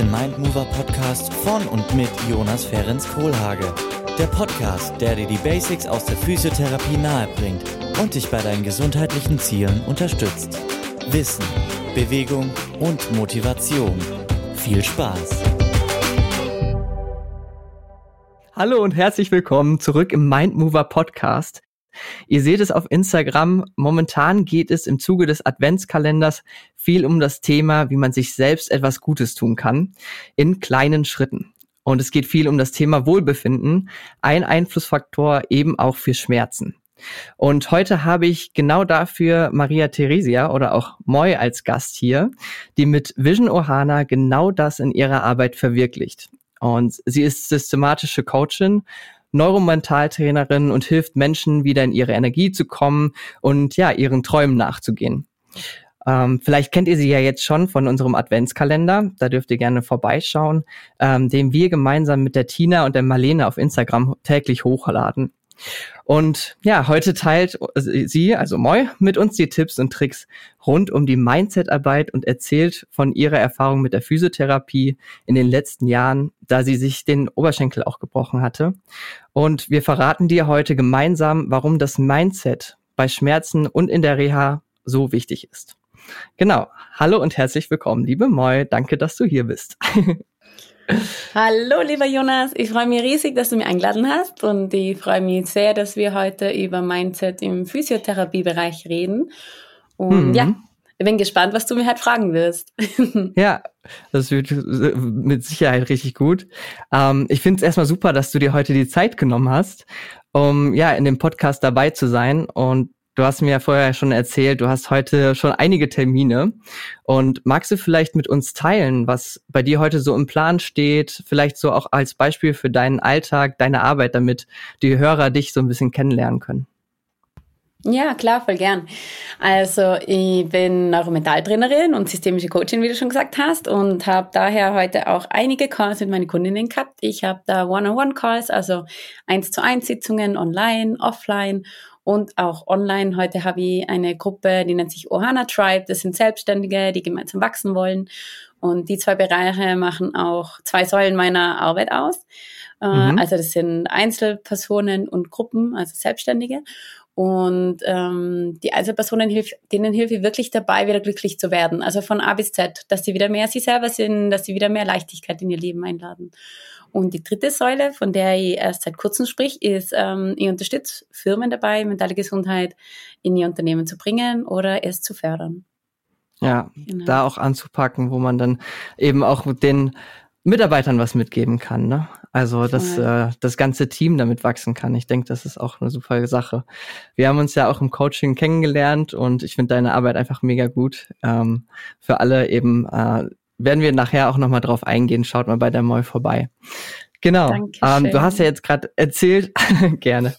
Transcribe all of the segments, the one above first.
den Mindmover Podcast von und mit Jonas Ferenc Kohlhage. Der Podcast, der dir die Basics aus der Physiotherapie nahebringt und dich bei deinen gesundheitlichen Zielen unterstützt. Wissen, Bewegung und Motivation. Viel Spaß! Hallo und herzlich willkommen zurück im Mindmover Podcast. Ihr seht es auf Instagram. Momentan geht es im Zuge des Adventskalenders viel um das Thema, wie man sich selbst etwas Gutes tun kann, in kleinen Schritten. Und es geht viel um das Thema Wohlbefinden, ein Einflussfaktor eben auch für Schmerzen. Und heute habe ich genau dafür Maria Theresia oder auch Moy als Gast hier, die mit Vision Ohana genau das in ihrer Arbeit verwirklicht. Und sie ist systematische Coachin Neuromentaltrainerin und hilft Menschen wieder in ihre Energie zu kommen und ja, ihren Träumen nachzugehen. Ähm, vielleicht kennt ihr sie ja jetzt schon von unserem Adventskalender. Da dürft ihr gerne vorbeischauen, ähm, den wir gemeinsam mit der Tina und der Marlene auf Instagram täglich hochladen. Und ja, heute teilt sie, also Moi, mit uns die Tipps und Tricks rund um die Mindset-Arbeit und erzählt von ihrer Erfahrung mit der Physiotherapie in den letzten Jahren, da sie sich den Oberschenkel auch gebrochen hatte. Und wir verraten dir heute gemeinsam, warum das Mindset bei Schmerzen und in der Reha so wichtig ist. Genau. Hallo und herzlich willkommen, liebe Moi. Danke, dass du hier bist. Hallo, lieber Jonas. Ich freue mich riesig, dass du mich eingeladen hast und ich freue mich sehr, dass wir heute über Mindset im Physiotherapiebereich reden. Und mhm. ja, ich bin gespannt, was du mir halt fragen wirst. ja, das wird mit Sicherheit richtig gut. Ähm, ich finde es erstmal super, dass du dir heute die Zeit genommen hast, um ja in dem Podcast dabei zu sein und Du hast mir ja vorher schon erzählt, du hast heute schon einige Termine. Und magst du vielleicht mit uns teilen, was bei dir heute so im Plan steht? Vielleicht so auch als Beispiel für deinen Alltag, deine Arbeit, damit die Hörer dich so ein bisschen kennenlernen können. Ja, klar, voll gern. Also ich bin Neuromentaltrainerin und systemische Coachin, wie du schon gesagt hast, und habe daher heute auch einige Calls mit meinen Kundinnen gehabt. Ich habe da One-on-One-Calls, also eins zu eins Sitzungen online, offline und auch online. Heute habe ich eine Gruppe, die nennt sich Ohana Tribe. Das sind Selbstständige, die gemeinsam wachsen wollen. Und die zwei Bereiche machen auch zwei Säulen meiner Arbeit aus. Äh, mhm. Also das sind Einzelpersonen und Gruppen, also Selbstständige. Und ähm, die Einzelpersonen hilft, denen hilft ich wirklich dabei, wieder glücklich zu werden. Also von A bis Z, dass sie wieder mehr sie selber sind, dass sie wieder mehr Leichtigkeit in ihr Leben einladen. Und die dritte Säule, von der ich erst seit kurzem sprich, ist, ähm, ich unterstütze Firmen dabei, mentale Gesundheit in ihr Unternehmen zu bringen oder es zu fördern. Ja, genau. da auch anzupacken, wo man dann eben auch mit den Mitarbeitern was mitgeben kann. Ne? Also, dass äh, das ganze Team damit wachsen kann. Ich denke, das ist auch eine super Sache. Wir haben uns ja auch im Coaching kennengelernt und ich finde deine Arbeit einfach mega gut. Ähm, für alle eben äh, werden wir nachher auch nochmal drauf eingehen. Schaut mal bei der Moll vorbei. Genau. Ähm, du hast ja jetzt gerade erzählt, gerne.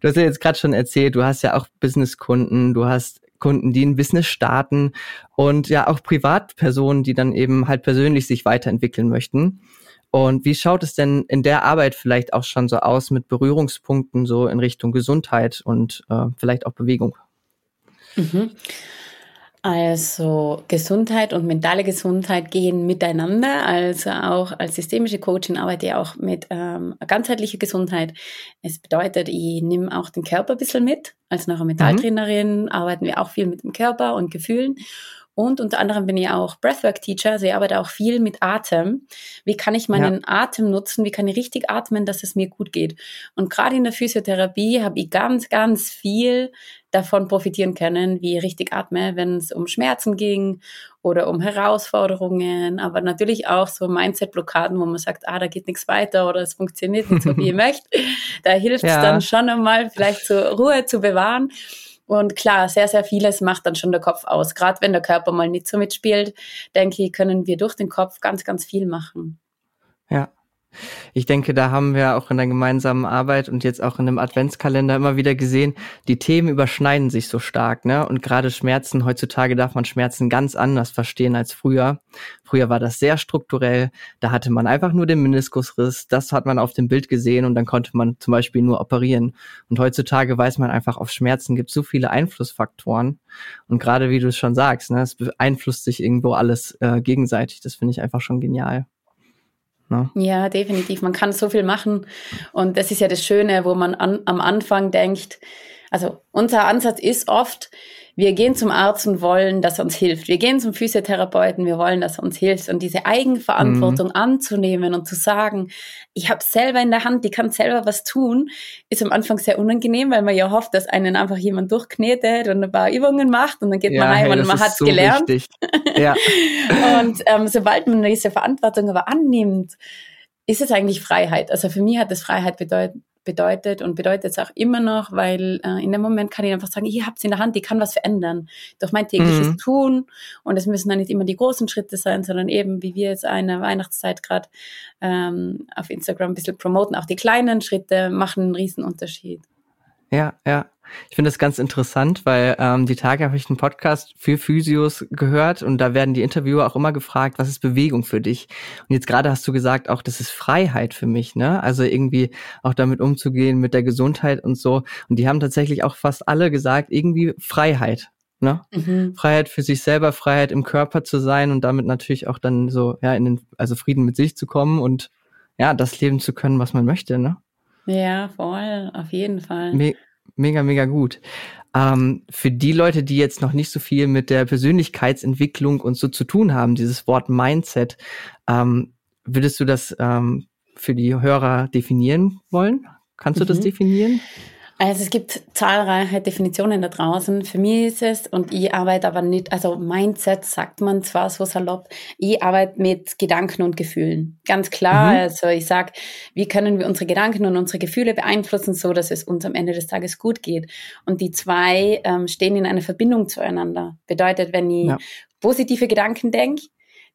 Du hast ja jetzt gerade schon erzählt, du hast ja auch Businesskunden, du hast Kunden, die ein Business starten und ja auch Privatpersonen, die dann eben halt persönlich sich weiterentwickeln möchten. Und wie schaut es denn in der Arbeit vielleicht auch schon so aus mit Berührungspunkten so in Richtung Gesundheit und äh, vielleicht auch Bewegung? Mhm. Also Gesundheit und mentale Gesundheit gehen miteinander. Also auch als systemische Coachin arbeite ich auch mit ähm, ganzheitlicher Gesundheit. Es bedeutet, ich nehme auch den Körper ein bisschen mit. Als Neuromentaltrainerin mhm. arbeiten wir auch viel mit dem Körper und Gefühlen. Und unter anderem bin ich auch Breathwork-Teacher, also ich arbeite auch viel mit Atem. Wie kann ich meinen ja. Atem nutzen? Wie kann ich richtig atmen, dass es mir gut geht? Und gerade in der Physiotherapie habe ich ganz, ganz viel davon profitieren können, wie ich richtig atme, wenn es um Schmerzen ging oder um Herausforderungen, aber natürlich auch so Mindset-Blockaden, wo man sagt, ah, da geht nichts weiter oder es funktioniert nicht so, wie ich möchte. Da hilft es ja. dann schon einmal, vielleicht zur Ruhe zu bewahren. Und klar, sehr, sehr vieles macht dann schon der Kopf aus. Gerade wenn der Körper mal nicht so mitspielt, denke ich, können wir durch den Kopf ganz, ganz viel machen. Ich denke, da haben wir auch in der gemeinsamen Arbeit und jetzt auch in dem Adventskalender immer wieder gesehen, die Themen überschneiden sich so stark, ne? Und gerade Schmerzen, heutzutage darf man Schmerzen ganz anders verstehen als früher. Früher war das sehr strukturell, da hatte man einfach nur den Meniskusriss, das hat man auf dem Bild gesehen und dann konnte man zum Beispiel nur operieren. Und heutzutage weiß man einfach, auf Schmerzen gibt so viele Einflussfaktoren. Und gerade wie du es schon sagst, ne, es beeinflusst sich irgendwo alles äh, gegenseitig. Das finde ich einfach schon genial. Ne? Ja, definitiv. Man kann so viel machen. Und das ist ja das Schöne, wo man an, am Anfang denkt, also unser Ansatz ist oft, wir gehen zum Arzt und wollen, dass er uns hilft. Wir gehen zum Physiotherapeuten, wir wollen, dass er uns hilft. Und diese Eigenverantwortung mhm. anzunehmen und zu sagen, ich habe selber in der Hand, die kann selber was tun, ist am Anfang sehr unangenehm, weil man ja hofft, dass einen einfach jemand durchknetet und ein paar Übungen macht und dann geht ja, man heim hey, und man hat so gelernt. ja. und ähm, sobald man diese Verantwortung aber annimmt, ist es eigentlich Freiheit. Also für mich hat es Freiheit bedeutet, bedeutet und bedeutet es auch immer noch, weil äh, in dem Moment kann ich einfach sagen, ihr habt es in der Hand, ich kann was verändern durch mein tägliches mhm. Tun und es müssen dann nicht immer die großen Schritte sein, sondern eben, wie wir jetzt eine Weihnachtszeit gerade ähm, auf Instagram ein bisschen promoten, auch die kleinen Schritte machen einen riesen Unterschied. Ja, ja. Ich finde das ganz interessant, weil ähm, die Tage habe ich einen Podcast für Physios gehört und da werden die Interviewer auch immer gefragt, was ist Bewegung für dich? Und jetzt gerade hast du gesagt, auch das ist Freiheit für mich, ne? Also irgendwie auch damit umzugehen mit der Gesundheit und so. Und die haben tatsächlich auch fast alle gesagt, irgendwie Freiheit. Ne? Mhm. Freiheit für sich selber, Freiheit im Körper zu sein und damit natürlich auch dann so, ja, in den, also Frieden mit sich zu kommen und ja, das leben zu können, was man möchte, ne? Ja, voll, auf jeden Fall. Me mega, mega gut. Ähm, für die Leute, die jetzt noch nicht so viel mit der Persönlichkeitsentwicklung und so zu tun haben, dieses Wort Mindset, ähm, würdest du das ähm, für die Hörer definieren wollen? Kannst du mhm. das definieren? Also es gibt zahlreiche Definitionen da draußen. Für mich ist es, und ich arbeite aber nicht, also Mindset sagt man zwar so salopp, ich arbeite mit Gedanken und Gefühlen. Ganz klar, mhm. also ich sag, wie können wir unsere Gedanken und unsere Gefühle beeinflussen, so dass es uns am Ende des Tages gut geht. Und die zwei ähm, stehen in einer Verbindung zueinander. Bedeutet, wenn ich ja. positive Gedanken denke,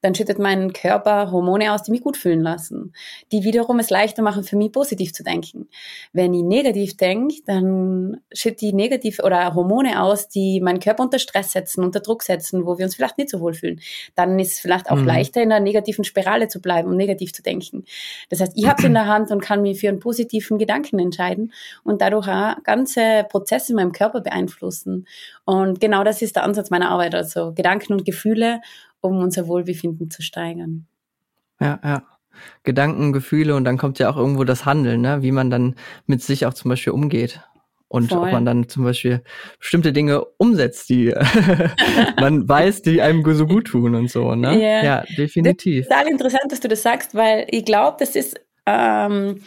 dann schüttet mein Körper Hormone aus, die mich gut fühlen lassen, die wiederum es leichter machen, für mich positiv zu denken. Wenn ich negativ denke, dann schüttet die negativ oder Hormone aus, die meinen Körper unter Stress setzen, unter Druck setzen, wo wir uns vielleicht nicht so wohl fühlen. Dann ist es vielleicht auch mhm. leichter, in einer negativen Spirale zu bleiben und negativ zu denken. Das heißt, ich habe es in der Hand und kann mich für einen positiven Gedanken entscheiden und dadurch auch ganze Prozesse in meinem Körper beeinflussen. Und genau das ist der Ansatz meiner Arbeit, also Gedanken und Gefühle um unser Wohlbefinden zu steigern. Ja, ja. Gedanken, Gefühle und dann kommt ja auch irgendwo das Handeln, ne? wie man dann mit sich auch zum Beispiel umgeht. Und Voll. ob man dann zum Beispiel bestimmte Dinge umsetzt, die man weiß, die einem so gut tun und so, ne? Yeah. Ja, definitiv. Das ist total interessant, dass du das sagst, weil ich glaube, das ist ähm,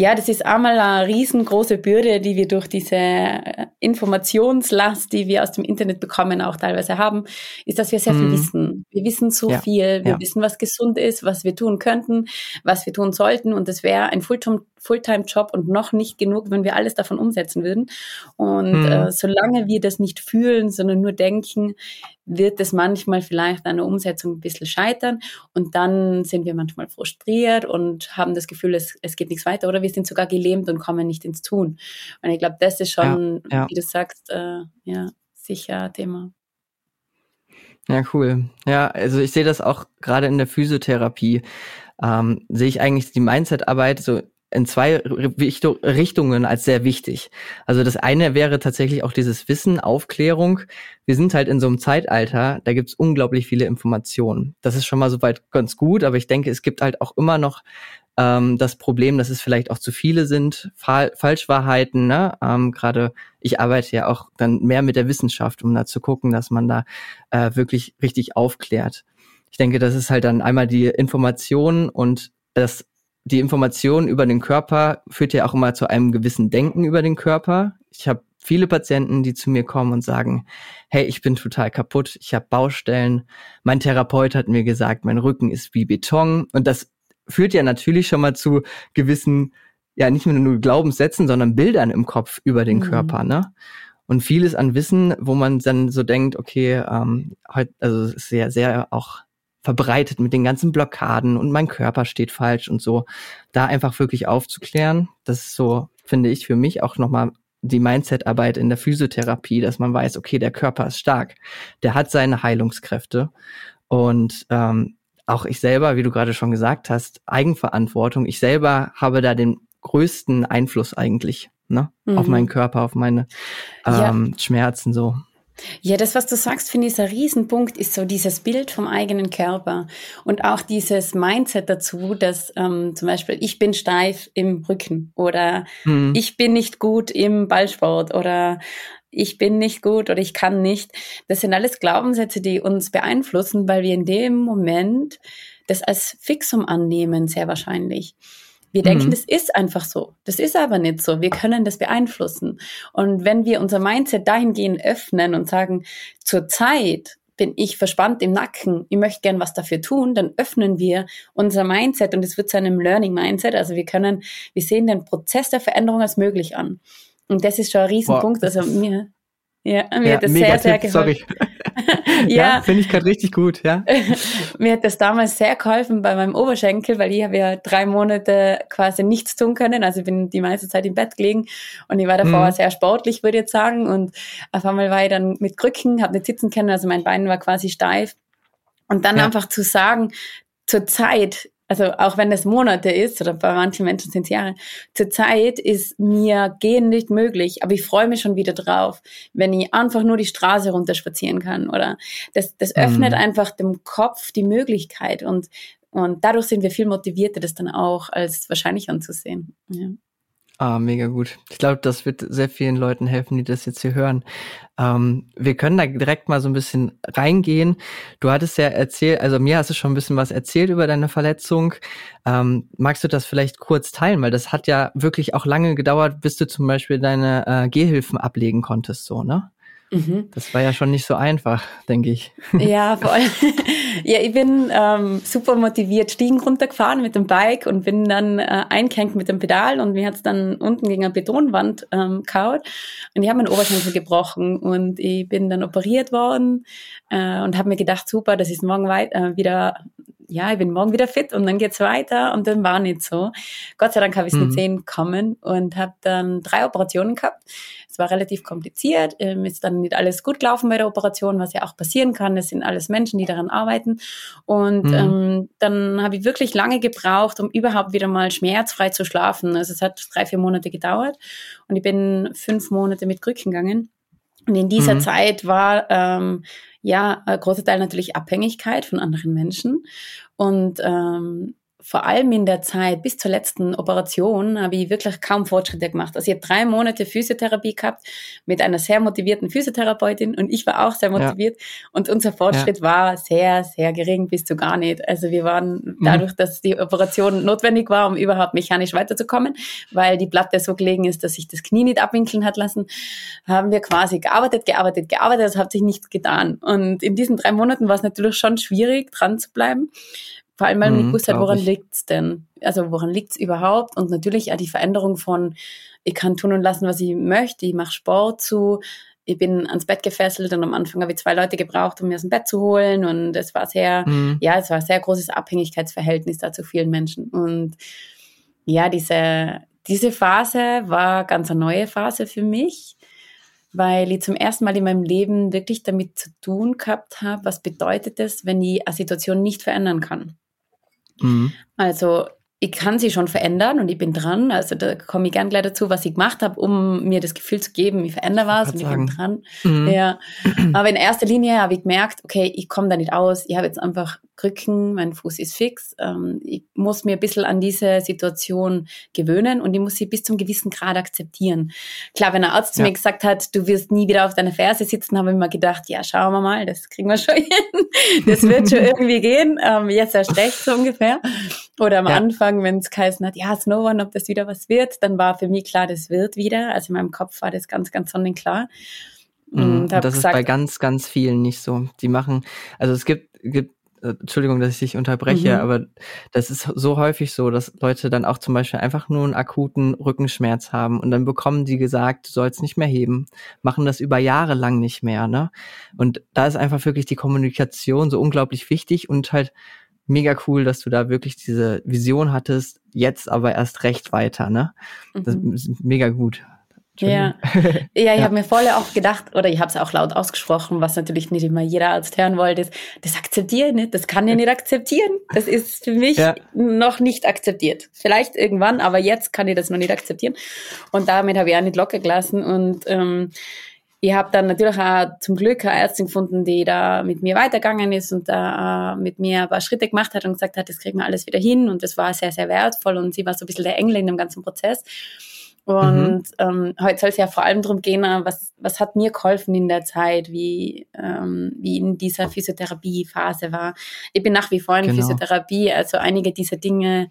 ja, das ist einmal eine riesengroße Bürde, die wir durch diese äh, Informationslast, die wir aus dem Internet bekommen, auch teilweise haben, ist, dass wir sehr viel mhm. wissen. Wir wissen so ja. viel, wir ja. wissen, was gesund ist, was wir tun könnten, was wir tun sollten und das wäre ein Fulltime-Job und noch nicht genug, wenn wir alles davon umsetzen würden. Und mhm. äh, solange wir das nicht fühlen, sondern nur denken, wird es manchmal vielleicht an der Umsetzung ein bisschen scheitern und dann sind wir manchmal frustriert und haben das Gefühl, es, es geht nichts weiter oder wir sind sogar gelähmt und kommen nicht ins Tun. Und ich glaube, das ist schon, ja, ja. wie du sagst, äh, ja, sicher Thema. Ja, cool. Ja, also ich sehe das auch gerade in der Physiotherapie. Ähm, sehe ich eigentlich die Mindset-Arbeit so in zwei Richtungen als sehr wichtig. Also das eine wäre tatsächlich auch dieses Wissen, Aufklärung. Wir sind halt in so einem Zeitalter, da gibt's unglaublich viele Informationen. Das ist schon mal soweit ganz gut, aber ich denke, es gibt halt auch immer noch ähm, das Problem, dass es vielleicht auch zu viele sind, Fa Falschwahrheiten. Ne? Ähm, Gerade ich arbeite ja auch dann mehr mit der Wissenschaft, um da zu gucken, dass man da äh, wirklich richtig aufklärt. Ich denke, das ist halt dann einmal die Information und das die Information über den Körper führt ja auch immer zu einem gewissen Denken über den Körper. Ich habe viele Patienten, die zu mir kommen und sagen, hey, ich bin total kaputt, ich habe Baustellen, mein Therapeut hat mir gesagt, mein Rücken ist wie Beton und das führt ja natürlich schon mal zu gewissen, ja nicht nur Glaubenssätzen, sondern Bildern im Kopf über den mhm. Körper, ne? Und vieles an Wissen, wo man dann so denkt, okay, ähm, heute, also es ist sehr, sehr auch verbreitet mit den ganzen Blockaden und mein Körper steht falsch und so. Da einfach wirklich aufzuklären, das ist so, finde ich, für mich auch nochmal die Mindset-Arbeit in der Physiotherapie, dass man weiß, okay, der Körper ist stark, der hat seine Heilungskräfte und ähm, auch ich selber, wie du gerade schon gesagt hast, Eigenverantwortung. Ich selber habe da den größten Einfluss eigentlich ne? Mhm. auf meinen Körper, auf meine ähm, ja. Schmerzen so. Ja, das, was du sagst, finde ich, ist ein Riesenpunkt, ist so dieses Bild vom eigenen Körper und auch dieses Mindset dazu, dass ähm, zum Beispiel ich bin steif im Rücken oder mhm. ich bin nicht gut im Ballsport oder ich bin nicht gut oder ich kann nicht. Das sind alles Glaubenssätze, die uns beeinflussen, weil wir in dem Moment das als Fixum annehmen, sehr wahrscheinlich. Wir denken, mhm. das ist einfach so. Das ist aber nicht so. Wir können das beeinflussen. Und wenn wir unser Mindset dahingehend öffnen und sagen, zur Zeit bin ich verspannt im Nacken, ich möchte gern was dafür tun, dann öffnen wir unser Mindset und es wird zu einem Learning Mindset. Also wir können, wir sehen den Prozess der Veränderung als möglich an. Und das ist schon ein Riesenpunkt. Boah, also mir, ja, mir ja, hat das sehr, sehr geholfen. Sorry. ja, ja finde ich gerade richtig gut, ja. mir hat das damals sehr geholfen bei meinem Oberschenkel, weil ich habe ja drei Monate quasi nichts tun können. Also ich bin die meiste Zeit im Bett gelegen und ich war davor mhm. sehr sportlich, würde ich jetzt sagen. Und auf einmal war ich dann mit Krücken, habe nicht sitzen können, also mein Bein war quasi steif. Und dann ja. einfach zu sagen, zur Zeit also auch wenn es Monate ist, oder bei manchen Menschen sind es Jahre, zurzeit ist mir gehen nicht möglich, aber ich freue mich schon wieder drauf, wenn ich einfach nur die Straße runterspazieren kann. Oder das, das öffnet mhm. einfach dem Kopf die Möglichkeit und, und dadurch sind wir viel motivierter, das dann auch als wahrscheinlich anzusehen. Ja. Ah, mega gut. Ich glaube, das wird sehr vielen Leuten helfen, die das jetzt hier hören. Ähm, wir können da direkt mal so ein bisschen reingehen. Du hattest ja erzählt, also mir hast du schon ein bisschen was erzählt über deine Verletzung. Ähm, magst du das vielleicht kurz teilen? Weil das hat ja wirklich auch lange gedauert, bis du zum Beispiel deine äh, Gehhilfen ablegen konntest, so, ne? Mhm. Das war ja schon nicht so einfach, denke ich. Ja, voll. ja, ich bin ähm, super motiviert Stiegen runtergefahren mit dem Bike und bin dann äh, eingehängt mit dem Pedal und mir hat's dann unten gegen eine Betonwand ähm, kaut und ich habe meinen Oberschenkel gebrochen und ich bin dann operiert worden äh, und habe mir gedacht, super, das ist morgen weit, äh, wieder ja, ich bin morgen wieder fit und dann geht's weiter und dann war nicht so. Gott sei Dank habe ich es mhm. mit zehn kommen und habe dann drei Operationen gehabt. War relativ kompliziert, ähm, ist dann nicht alles gut gelaufen bei der Operation, was ja auch passieren kann. Es sind alles Menschen, die daran arbeiten. Und mhm. ähm, dann habe ich wirklich lange gebraucht, um überhaupt wieder mal schmerzfrei zu schlafen. Also es hat drei, vier Monate gedauert und ich bin fünf Monate mit Krücken gegangen. Und in dieser mhm. Zeit war ähm, ja ein großer Teil natürlich Abhängigkeit von anderen Menschen. Und ähm, vor allem in der Zeit bis zur letzten Operation habe ich wirklich kaum Fortschritte gemacht. Also ich habe drei Monate Physiotherapie gehabt mit einer sehr motivierten Physiotherapeutin und ich war auch sehr motiviert ja. und unser Fortschritt ja. war sehr, sehr gering bis zu gar nicht. Also wir waren mhm. dadurch, dass die Operation notwendig war, um überhaupt mechanisch weiterzukommen, weil die Platte so gelegen ist, dass sich das Knie nicht abwinkeln hat lassen, haben wir quasi gearbeitet, gearbeitet, gearbeitet, es hat sich nichts getan. Und in diesen drei Monaten war es natürlich schon schwierig, dran zu bleiben. Vor allem, weil man mhm, nicht wusste, woran liegt es denn? Also woran liegt es überhaupt? Und natürlich auch die Veränderung von, ich kann tun und lassen, was ich möchte, ich mache Sport zu, ich bin ans Bett gefesselt und am Anfang habe ich zwei Leute gebraucht, um mir aus dem Bett zu holen. Und es war sehr, mhm. ja, es war ein sehr großes Abhängigkeitsverhältnis da zu vielen Menschen. Und ja, diese, diese Phase war ganz eine neue Phase für mich weil ich zum ersten Mal in meinem Leben wirklich damit zu tun gehabt habe, was bedeutet es, wenn ich eine Situation nicht verändern kann. Mhm. Also ich kann sie schon verändern und ich bin dran. Also da komme ich gern gleich dazu, was ich gemacht habe, um mir das Gefühl zu geben, ich verändere was und ich bin dran. Mhm. Ja. Aber in erster Linie habe ich gemerkt, okay, ich komme da nicht aus. Ich habe jetzt einfach Krücken, mein Fuß ist fix. Ähm, ich muss mir ein bisschen an diese Situation gewöhnen und ich muss sie bis zum gewissen Grad akzeptieren. Klar, wenn ein Arzt zu mir gesagt hat, du wirst nie wieder auf deiner Ferse sitzen, habe ich mir gedacht, ja, schauen wir mal, das kriegen wir schon hin. Das wird schon irgendwie gehen. Ähm, jetzt erst recht so ungefähr. Oder am ja. Anfang, wenn es geheißen hat, ja, Snowrun, ob das wieder was wird, dann war für mich klar, das wird wieder. Also in meinem Kopf war das ganz, ganz sonnenklar. Mhm. Und, und das gesagt, ist bei ganz, ganz vielen nicht so. Die machen, also es gibt, gibt äh, Entschuldigung, dass ich dich unterbreche, mhm. aber das ist so häufig so, dass Leute dann auch zum Beispiel einfach nur einen akuten Rückenschmerz haben und dann bekommen die gesagt, du sollst nicht mehr heben, machen das über Jahre lang nicht mehr, ne? Und da ist einfach wirklich die Kommunikation so unglaublich wichtig und halt mega cool, dass du da wirklich diese Vision hattest, jetzt aber erst recht weiter, ne? Das mhm. ist mega gut. Ja, ja, ich ja. habe mir vorher auch gedacht, oder ich habe es auch laut ausgesprochen, was natürlich nicht immer jeder Arzt hören wollte, ist, das akzeptiere ich nicht, das kann ich nicht akzeptieren. Das ist für mich ja. noch nicht akzeptiert. Vielleicht irgendwann, aber jetzt kann ich das noch nicht akzeptieren. Und damit habe ich auch nicht locker gelassen. Und ähm, ich habe dann natürlich auch zum Glück eine Ärztin gefunden, die da mit mir weitergegangen ist und da mit mir ein paar Schritte gemacht hat und gesagt hat, das kriegen wir alles wieder hin. Und das war sehr, sehr wertvoll. Und sie war so ein bisschen der Engel in dem ganzen Prozess. Und mhm. ähm, heute soll es ja vor allem darum gehen, was, was hat mir geholfen in der Zeit, wie, ähm, wie in dieser Physiotherapiephase war. Ich bin nach wie vor in genau. Physiotherapie, also einige dieser Dinge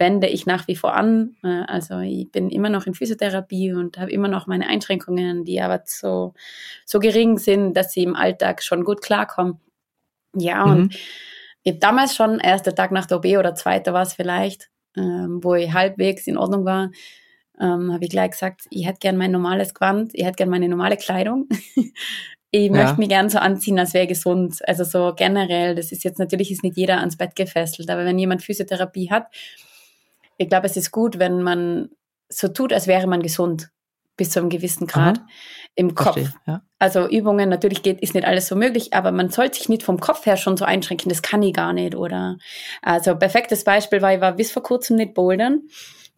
wende ich nach wie vor an. Äh, also ich bin immer noch in Physiotherapie und habe immer noch meine Einschränkungen, die aber so, so gering sind, dass sie im Alltag schon gut klarkommen. Ja, mhm. und ich habe damals schon, erster Tag nach der OB oder zweiter war es vielleicht, ähm, wo ich halbwegs in Ordnung war, ähm, habe ich gleich gesagt, ich hätte gern mein normales Gewand, ich hätte gern meine normale Kleidung. ich ja. möchte mich gern so anziehen, als wäre gesund. Also so generell, das ist jetzt natürlich ist nicht jeder ans Bett gefesselt, aber wenn jemand Physiotherapie hat, ich glaube, es ist gut, wenn man so tut, als wäre man gesund bis zu einem gewissen Grad Aha. im Kopf. Verstehe, ja. Also Übungen, natürlich geht, ist nicht alles so möglich, aber man sollte sich nicht vom Kopf her schon so einschränken, das kann ich gar nicht, oder? Also perfektes Beispiel war, ich war bis vor kurzem nicht bouldern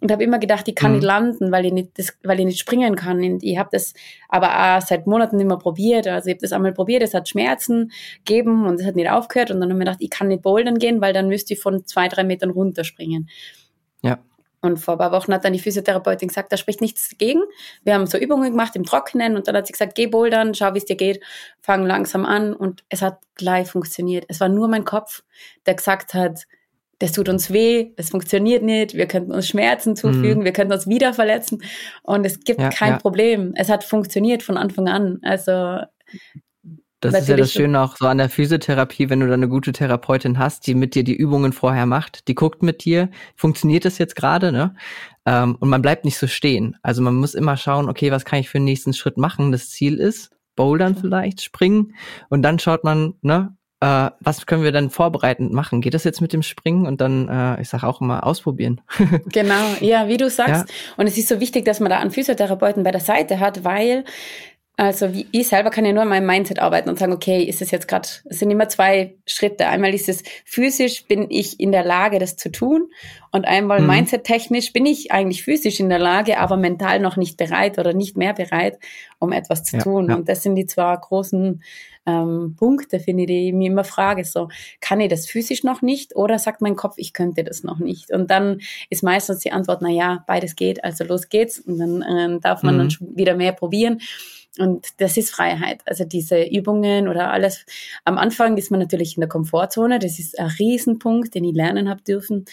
und habe immer gedacht, ich kann mhm. nicht landen, weil ich nicht, das, weil ich nicht springen kann. Und ich habe das aber auch seit Monaten immer probiert. Also ich habe das einmal probiert, es hat Schmerzen gegeben und es hat nicht aufgehört. Und dann habe ich mir gedacht, ich kann nicht bouldern gehen, weil dann müsste ich von zwei, drei Metern runterspringen. Ja. Und vor ein paar Wochen hat dann die Physiotherapeutin gesagt, da spricht nichts dagegen. Wir haben so Übungen gemacht im Trockenen und dann hat sie gesagt, geh bouldern, schau, wie es dir geht, fang langsam an und es hat gleich funktioniert. Es war nur mein Kopf, der gesagt hat, das tut uns weh, das funktioniert nicht, wir könnten uns Schmerzen zufügen, mhm. wir könnten uns wieder verletzen und es gibt ja, kein ja. Problem. Es hat funktioniert von Anfang an. Also das ist ja das Schöne auch so an der Physiotherapie, wenn du da eine gute Therapeutin hast, die mit dir die Übungen vorher macht, die guckt mit dir, funktioniert das jetzt gerade, ne? Ähm, und man bleibt nicht so stehen. Also man muss immer schauen, okay, was kann ich für den nächsten Schritt machen? Das Ziel ist, bouldern vielleicht, springen und dann schaut man, ne, äh, was können wir dann vorbereitend machen? Geht das jetzt mit dem Springen und dann, äh, ich sage auch immer, ausprobieren? genau, ja, wie du sagst. Ja. Und es ist so wichtig, dass man da einen Physiotherapeuten bei der Seite hat, weil also wie ich selber kann ja nur an meinem Mindset arbeiten und sagen, okay, ist es jetzt gerade, es sind immer zwei Schritte. Einmal ist es physisch, bin ich in der Lage, das zu tun. Und einmal mhm. mindset-technisch bin ich eigentlich physisch in der Lage, aber mental noch nicht bereit oder nicht mehr bereit, um etwas zu ja, tun. Ja. Und das sind die zwei großen ähm, Punkte, finde ich, die ich mir immer frage. So, kann ich das physisch noch nicht oder sagt mein Kopf, ich könnte das noch nicht? Und dann ist meistens die Antwort, na ja, beides geht, also los geht's. Und dann äh, darf man mhm. dann schon wieder mehr probieren. Und das ist Freiheit. Also diese Übungen oder alles. Am Anfang ist man natürlich in der Komfortzone. Das ist ein Riesenpunkt, den ich lernen habe dürfen.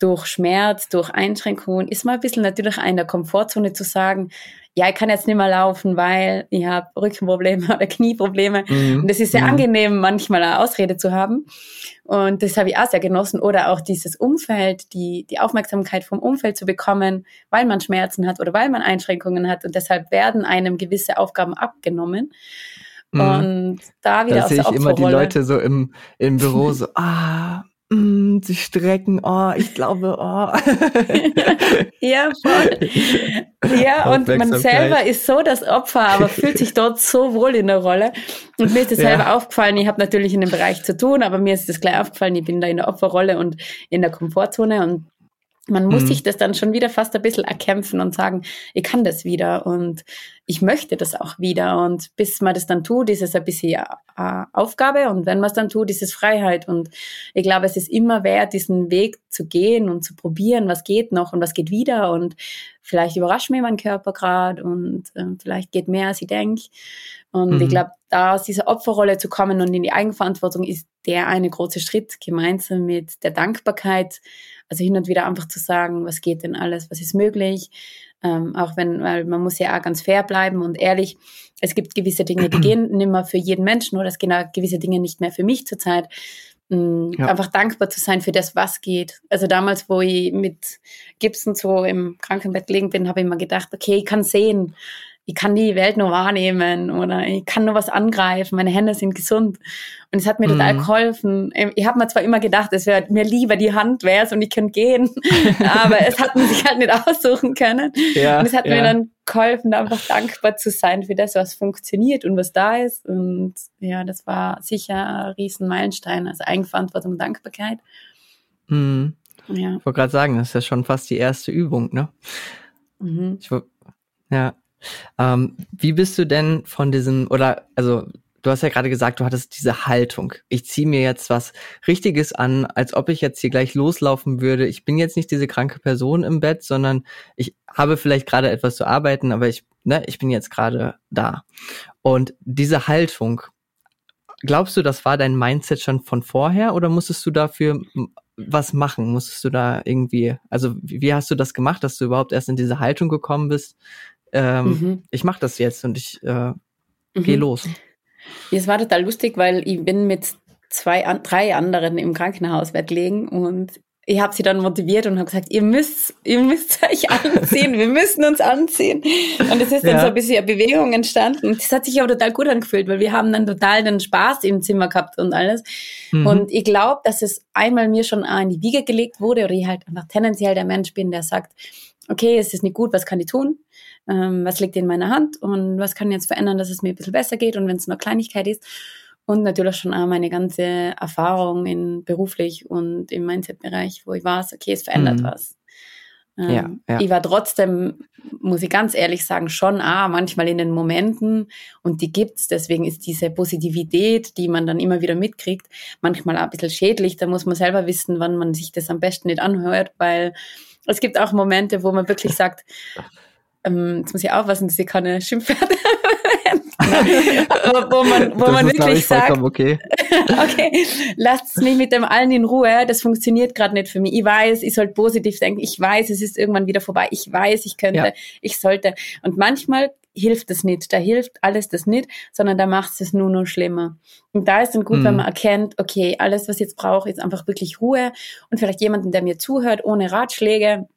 Durch Schmerz, durch Einschränkungen ist man ein bisschen natürlich in der Komfortzone zu sagen, ja, ich kann jetzt nicht mehr laufen, weil ich habe Rückenprobleme oder Knieprobleme. Mhm. Und das ist sehr mhm. angenehm, manchmal eine Ausrede zu haben. Und das habe ich auch sehr genossen. Oder auch dieses Umfeld, die, die Aufmerksamkeit vom Umfeld zu bekommen, weil man Schmerzen hat oder weil man Einschränkungen hat. Und deshalb werden einem gewisse Aufgaben abgenommen. Mhm. Und da wieder da sehe ich immer die Leute so im, im Büro so, ah, mm, sie strecken, oh, ich glaube, oh. ja, voll. Ja, und man selber ist so das Opfer, aber fühlt sich dort so wohl in der Rolle. Und mir ist das ja. selber aufgefallen, ich habe natürlich in dem Bereich zu tun, aber mir ist das gleich aufgefallen, ich bin da in der Opferrolle und in der Komfortzone und man muss mhm. sich das dann schon wieder fast ein bisschen erkämpfen und sagen, ich kann das wieder und ich möchte das auch wieder. Und bis man das dann tut, ist es ein bisschen äh, Aufgabe und wenn man es dann tut, ist es Freiheit. Und ich glaube, es ist immer wert, diesen Weg zu gehen und zu probieren, was geht noch und was geht wieder. Und vielleicht überrascht mir mein Körper gerade und äh, vielleicht geht mehr, als ich denke. Und mhm. ich glaube, da aus dieser Opferrolle zu kommen und in die Eigenverantwortung ist der eine große Schritt, gemeinsam mit der Dankbarkeit also hin und wieder einfach zu sagen, was geht denn alles, was ist möglich, ähm, auch wenn, weil man muss ja auch ganz fair bleiben und ehrlich. Es gibt gewisse Dinge, die gehen nicht mehr für jeden Menschen oder es gehen auch gewisse Dinge nicht mehr für mich zurzeit. Ähm, ja. Einfach dankbar zu sein für das, was geht. Also damals, wo ich mit Gibson so im Krankenbett gelegen bin, habe ich immer gedacht, okay, ich kann sehen, ich kann die Welt nur wahrnehmen oder ich kann nur was angreifen, meine Hände sind gesund. Und es hat mir mhm. total geholfen. Ich habe mir zwar immer gedacht, es wäre mir lieber die Hand wär's und ich könnte gehen, aber es hat man sich halt nicht aussuchen können. Ja, und es hat ja. mir dann geholfen, einfach dankbar zu sein für das, was funktioniert und was da ist. Und ja, das war sicher ein riesen Meilenstein, also Eigenverantwortung und Dankbarkeit. Mhm. Ja. Ich wollte gerade sagen, das ist ja schon fast die erste Übung, ne? Mhm. Ich, ja, Ähm, wie bist du denn von diesem, oder also du hast ja gerade gesagt, du hattest diese Haltung. Ich ziehe mir jetzt was Richtiges an, als ob ich jetzt hier gleich loslaufen würde. Ich bin jetzt nicht diese kranke Person im Bett, sondern ich habe vielleicht gerade etwas zu arbeiten, aber ich, ne, ich bin jetzt gerade da. Und diese Haltung, glaubst du, das war dein Mindset schon von vorher oder musstest du dafür was machen? Musstest du da irgendwie, also wie hast du das gemacht, dass du überhaupt erst in diese Haltung gekommen bist? Ähm, mhm. Ich mache das jetzt und ich äh, mhm. gehe los. Es war total lustig, weil ich bin mit zwei, drei anderen im Krankenhausbett liegen und ich habe sie dann motiviert und habe gesagt, ihr müsst, ihr müsst euch anziehen, wir müssen uns anziehen. Und es ist dann ja. so ein bisschen eine Bewegung entstanden. Das hat sich aber total gut angefühlt, weil wir haben dann total den Spaß im Zimmer gehabt und alles. Mhm. Und ich glaube, dass es einmal mir schon in die Wiege gelegt wurde oder ich halt einfach tendenziell der Mensch bin, der sagt, okay, es ist nicht gut, was kann ich tun? Ähm, was liegt in meiner Hand und was kann ich jetzt verändern, dass es mir ein bisschen besser geht und wenn es nur Kleinigkeit ist. Und natürlich schon auch meine ganze Erfahrung in beruflich und im Mindset-Bereich, wo ich war, okay, es verändert mhm. was. Ähm, ja, ja. Ich war trotzdem, muss ich ganz ehrlich sagen, schon ah, manchmal in den Momenten und die gibt's. Deswegen ist diese Positivität, die man dann immer wieder mitkriegt, manchmal auch ein bisschen schädlich. Da muss man selber wissen, wann man sich das am besten nicht anhört, weil es gibt auch Momente, wo man wirklich sagt, ähm, jetzt muss ich aufpassen, dass ich keine Schimpfwörter wo man, wo man wirklich sagt, okay, okay lasst mich mit dem allen in Ruhe, das funktioniert gerade nicht für mich. Ich weiß, ich sollte positiv denken, ich weiß, es ist irgendwann wieder vorbei, ich weiß, ich könnte, ja. ich sollte. Und manchmal hilft es nicht, da hilft alles das nicht, sondern da macht es nur noch schlimmer. Und da ist dann gut, mhm. wenn man erkennt, okay, alles, was ich jetzt brauche, ist einfach wirklich Ruhe und vielleicht jemanden, der mir zuhört, ohne Ratschläge,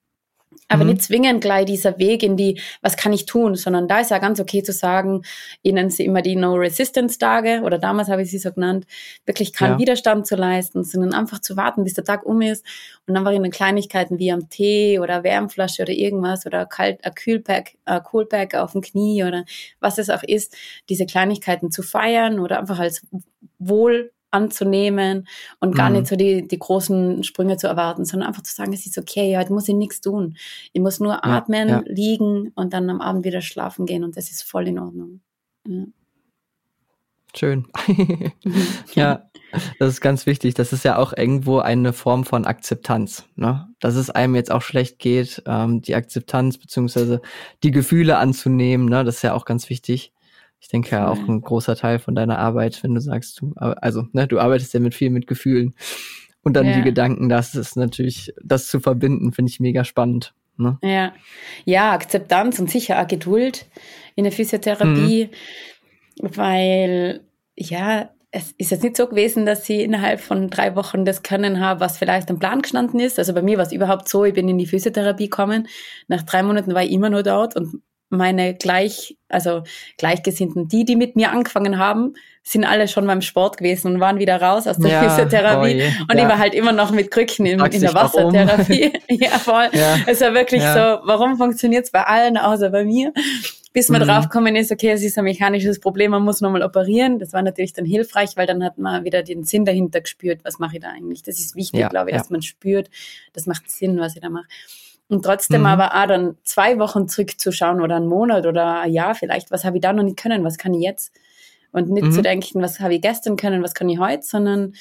aber mhm. nicht zwingend gleich dieser Weg in die, was kann ich tun, sondern da ist ja ganz okay zu sagen, ich nenne sie immer die No-Resistance-Tage oder damals habe ich sie so genannt, wirklich keinen ja. Widerstand zu leisten, sondern einfach zu warten, bis der Tag um ist und einfach in den Kleinigkeiten wie am Tee oder Wärmflasche oder irgendwas oder kalt, ein Kühlpack, ein Coolpack auf dem Knie oder was es auch ist, diese Kleinigkeiten zu feiern oder einfach als wohl anzunehmen und gar mhm. nicht so die, die großen Sprünge zu erwarten, sondern einfach zu sagen, es ist okay, heute muss ich nichts tun. Ich muss nur ja, atmen, ja. liegen und dann am Abend wieder schlafen gehen und das ist voll in Ordnung. Ja. Schön. ja, das ist ganz wichtig. Das ist ja auch irgendwo eine Form von Akzeptanz. Ne? Dass es einem jetzt auch schlecht geht, ähm, die Akzeptanz beziehungsweise die Gefühle anzunehmen, ne? das ist ja auch ganz wichtig. Ich denke ja auch ein großer Teil von deiner Arbeit, wenn du sagst, du, also, ne, du arbeitest ja mit viel mit Gefühlen. Und dann ja. die Gedanken, das ist natürlich, das zu verbinden, finde ich mega spannend. Ne? Ja. ja, Akzeptanz und sicher auch Geduld in der Physiotherapie, mhm. weil ja, es ist jetzt nicht so gewesen, dass sie innerhalb von drei Wochen das Können habe, was vielleicht am Plan gestanden ist. Also bei mir war es überhaupt so, ich bin in die Physiotherapie gekommen. Nach drei Monaten war ich immer nur dort und meine gleich, also Gleichgesinnten, die, die mit mir angefangen haben, sind alle schon beim Sport gewesen und waren wieder raus aus der ja, Physiotherapie. Oh und ja. ich war halt immer noch mit Krücken in, in der Wassertherapie. ja, voll. Ja. Es war wirklich so, warum funktioniert es bei allen außer bei mir? Bis man mhm. draufgekommen ist, okay, es ist ein mechanisches Problem, man muss nochmal operieren. Das war natürlich dann hilfreich, weil dann hat man wieder den Sinn dahinter gespürt, was mache ich da eigentlich. Das ist wichtig, glaube ich, dass man spürt, das macht Sinn, was ich da mache. Und trotzdem mhm. aber auch dann zwei Wochen zurückzuschauen oder einen Monat oder ein Jahr vielleicht, was habe ich da noch nicht können, was kann ich jetzt? Und nicht mhm. zu denken, was habe ich gestern können, was kann ich heute, sondern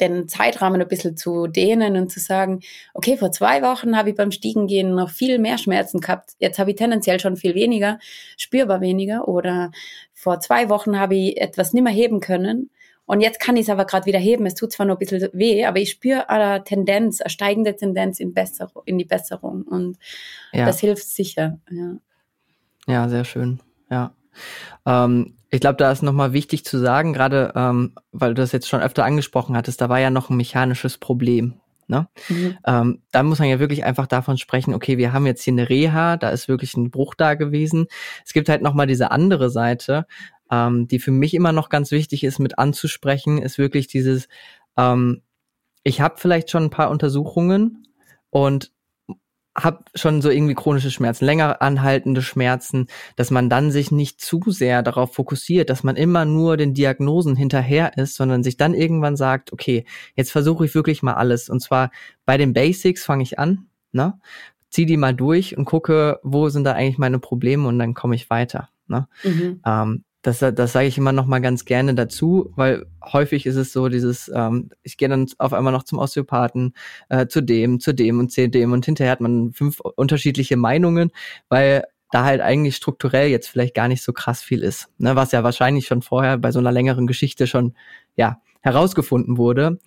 den Zeitrahmen ein bisschen zu dehnen und zu sagen, okay, vor zwei Wochen habe ich beim Stiegengehen noch viel mehr Schmerzen gehabt, jetzt habe ich tendenziell schon viel weniger, spürbar weniger oder vor zwei Wochen habe ich etwas nimmer heben können und jetzt kann ich es aber gerade wieder heben. Es tut zwar noch ein bisschen weh, aber ich spüre eine Tendenz, eine steigende Tendenz in, Besserung, in die Besserung. Und ja. das hilft sicher. Ja, ja sehr schön. Ja. Ähm, ich glaube, da ist nochmal wichtig zu sagen, gerade ähm, weil du das jetzt schon öfter angesprochen hattest, da war ja noch ein mechanisches Problem. Ne? Mhm. Ähm, da muss man ja wirklich einfach davon sprechen, okay, wir haben jetzt hier eine Reha, da ist wirklich ein Bruch da gewesen. Es gibt halt nochmal diese andere Seite, ähm, die für mich immer noch ganz wichtig ist mit anzusprechen, ist wirklich dieses, ähm, ich habe vielleicht schon ein paar Untersuchungen und habe schon so irgendwie chronische Schmerzen, länger anhaltende Schmerzen, dass man dann sich nicht zu sehr darauf fokussiert, dass man immer nur den Diagnosen hinterher ist, sondern sich dann irgendwann sagt, okay, jetzt versuche ich wirklich mal alles. Und zwar bei den Basics fange ich an, ne? ziehe die mal durch und gucke, wo sind da eigentlich meine Probleme und dann komme ich weiter. Ne? Mhm. Ähm, das, das sage ich immer noch mal ganz gerne dazu, weil häufig ist es so, dieses, ähm, ich gehe dann auf einmal noch zum Osteopathen, äh, zu dem, zu dem und zu dem und hinterher hat man fünf unterschiedliche Meinungen, weil da halt eigentlich strukturell jetzt vielleicht gar nicht so krass viel ist, ne, was ja wahrscheinlich schon vorher bei so einer längeren Geschichte schon ja herausgefunden wurde.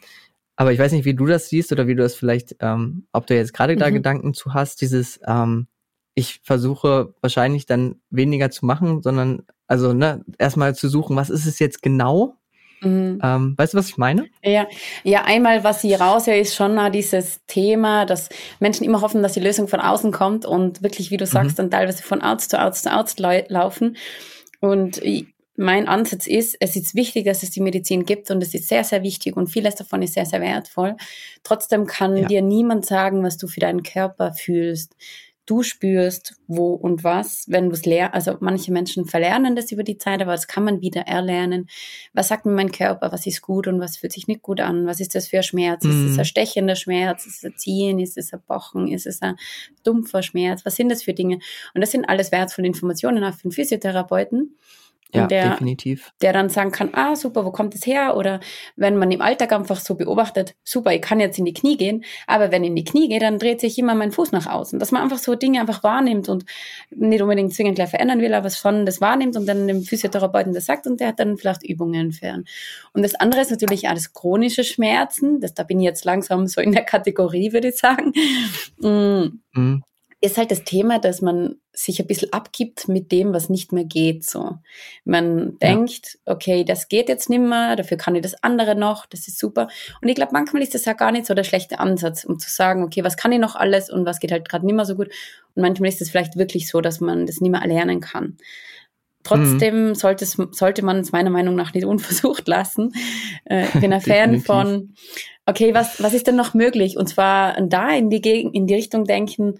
Aber ich weiß nicht, wie du das siehst oder wie du das vielleicht, ähm, ob du jetzt gerade mhm. da Gedanken zu hast, dieses, ähm, ich versuche wahrscheinlich dann weniger zu machen, sondern also ne, erstmal zu suchen, was ist es jetzt genau? Mhm. Ähm, weißt du, was ich meine? Ja, ja, einmal, was sie raushöre, ist schon mal dieses Thema, dass Menschen immer hoffen, dass die Lösung von außen kommt und wirklich, wie du sagst, mhm. dann teilweise von Arzt zu Arzt zu Arzt laufen. Und mein Ansatz ist, es ist wichtig, dass es die Medizin gibt und es ist sehr, sehr wichtig und vieles davon ist sehr, sehr wertvoll. Trotzdem kann ja. dir niemand sagen, was du für deinen Körper fühlst du spürst, wo und was, wenn du es lernst. Also manche Menschen verlernen das über die Zeit, aber das kann man wieder erlernen. Was sagt mir mein Körper, was ist gut und was fühlt sich nicht gut an? Was ist das für ein Schmerz? Mhm. Ist es ein stechender Schmerz? Ist es ein Ziehen? Ist es ein Pochen? Ist es ein dumpfer Schmerz? Was sind das für Dinge? Und das sind alles wertvolle Informationen auch für einen Physiotherapeuten. Ja, der, definitiv. Der dann sagen kann, ah, super, wo kommt es her? Oder wenn man im Alltag einfach so beobachtet, super, ich kann jetzt in die Knie gehen, aber wenn ich in die Knie gehe, dann dreht sich immer mein Fuß nach außen. Dass man einfach so Dinge einfach wahrnimmt und nicht unbedingt zwingend gleich verändern will, aber schon das wahrnimmt und dann dem Physiotherapeuten das sagt und der hat dann vielleicht Übungen für. Und das andere ist natürlich alles chronische Schmerzen. Das, da bin ich jetzt langsam so in der Kategorie, würde ich sagen. Mm. Mhm ist halt das Thema, dass man sich ein bisschen abgibt mit dem, was nicht mehr geht. So, man ja. denkt, okay, das geht jetzt nicht mehr, dafür kann ich das andere noch, das ist super. Und ich glaube, manchmal ist das ja gar nicht so der schlechte Ansatz, um zu sagen, okay, was kann ich noch alles und was geht halt gerade nicht mehr so gut. Und manchmal ist es vielleicht wirklich so, dass man das nicht mehr erlernen kann. Trotzdem mhm. sollte, es, sollte man es meiner Meinung nach nicht unversucht lassen. Äh, ich bin ein Fan von, okay, was, was ist denn noch möglich? Und zwar da in die, Gegend, in die Richtung denken,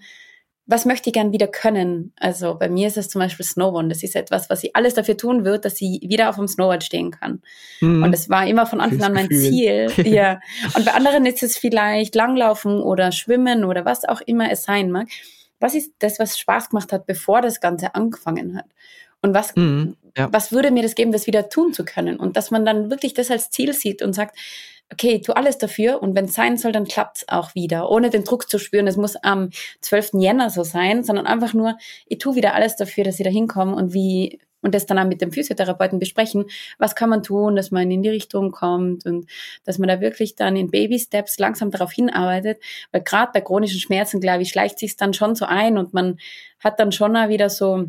was möchte ich gern wieder können? Also bei mir ist es zum Beispiel Snowboarden. Das ist etwas, was ich alles dafür tun wird, dass ich wieder auf dem Snowboard stehen kann. Mhm. Und das war immer von Anfang an mein Gefühl. Ziel. ja. Und bei anderen ist es vielleicht Langlaufen oder Schwimmen oder was auch immer es sein mag. Was ist das, was Spaß gemacht hat, bevor das Ganze angefangen hat? Und was, mhm, ja. was würde mir das geben, das wieder tun zu können? Und dass man dann wirklich das als Ziel sieht und sagt, okay, tu alles dafür und wenn es sein soll, dann klappt's auch wieder, ohne den Druck zu spüren, es muss am 12. Jänner so sein, sondern einfach nur, ich tu wieder alles dafür, dass sie da hinkommen und wie und das dann auch mit dem Physiotherapeuten besprechen, was kann man tun, dass man in die Richtung kommt und dass man da wirklich dann in Baby-Steps langsam darauf hinarbeitet, weil gerade bei chronischen Schmerzen, glaube ich, schleicht sich dann schon so ein und man hat dann schon auch wieder so,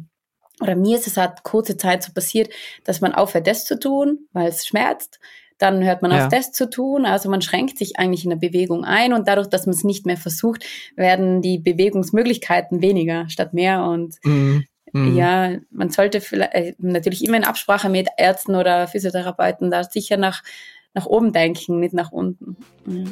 oder mir ist es halt kurze Zeit so passiert, dass man aufhört, das zu tun, weil es schmerzt, dann hört man ja. auf das zu tun. Also man schränkt sich eigentlich in der Bewegung ein und dadurch, dass man es nicht mehr versucht, werden die Bewegungsmöglichkeiten weniger statt mehr und mhm. Mhm. Ja, man sollte vielleicht, äh, natürlich immer in Absprache mit Ärzten oder Physiotherapeuten da sicher nach, nach oben denken, nicht nach unten. Ja.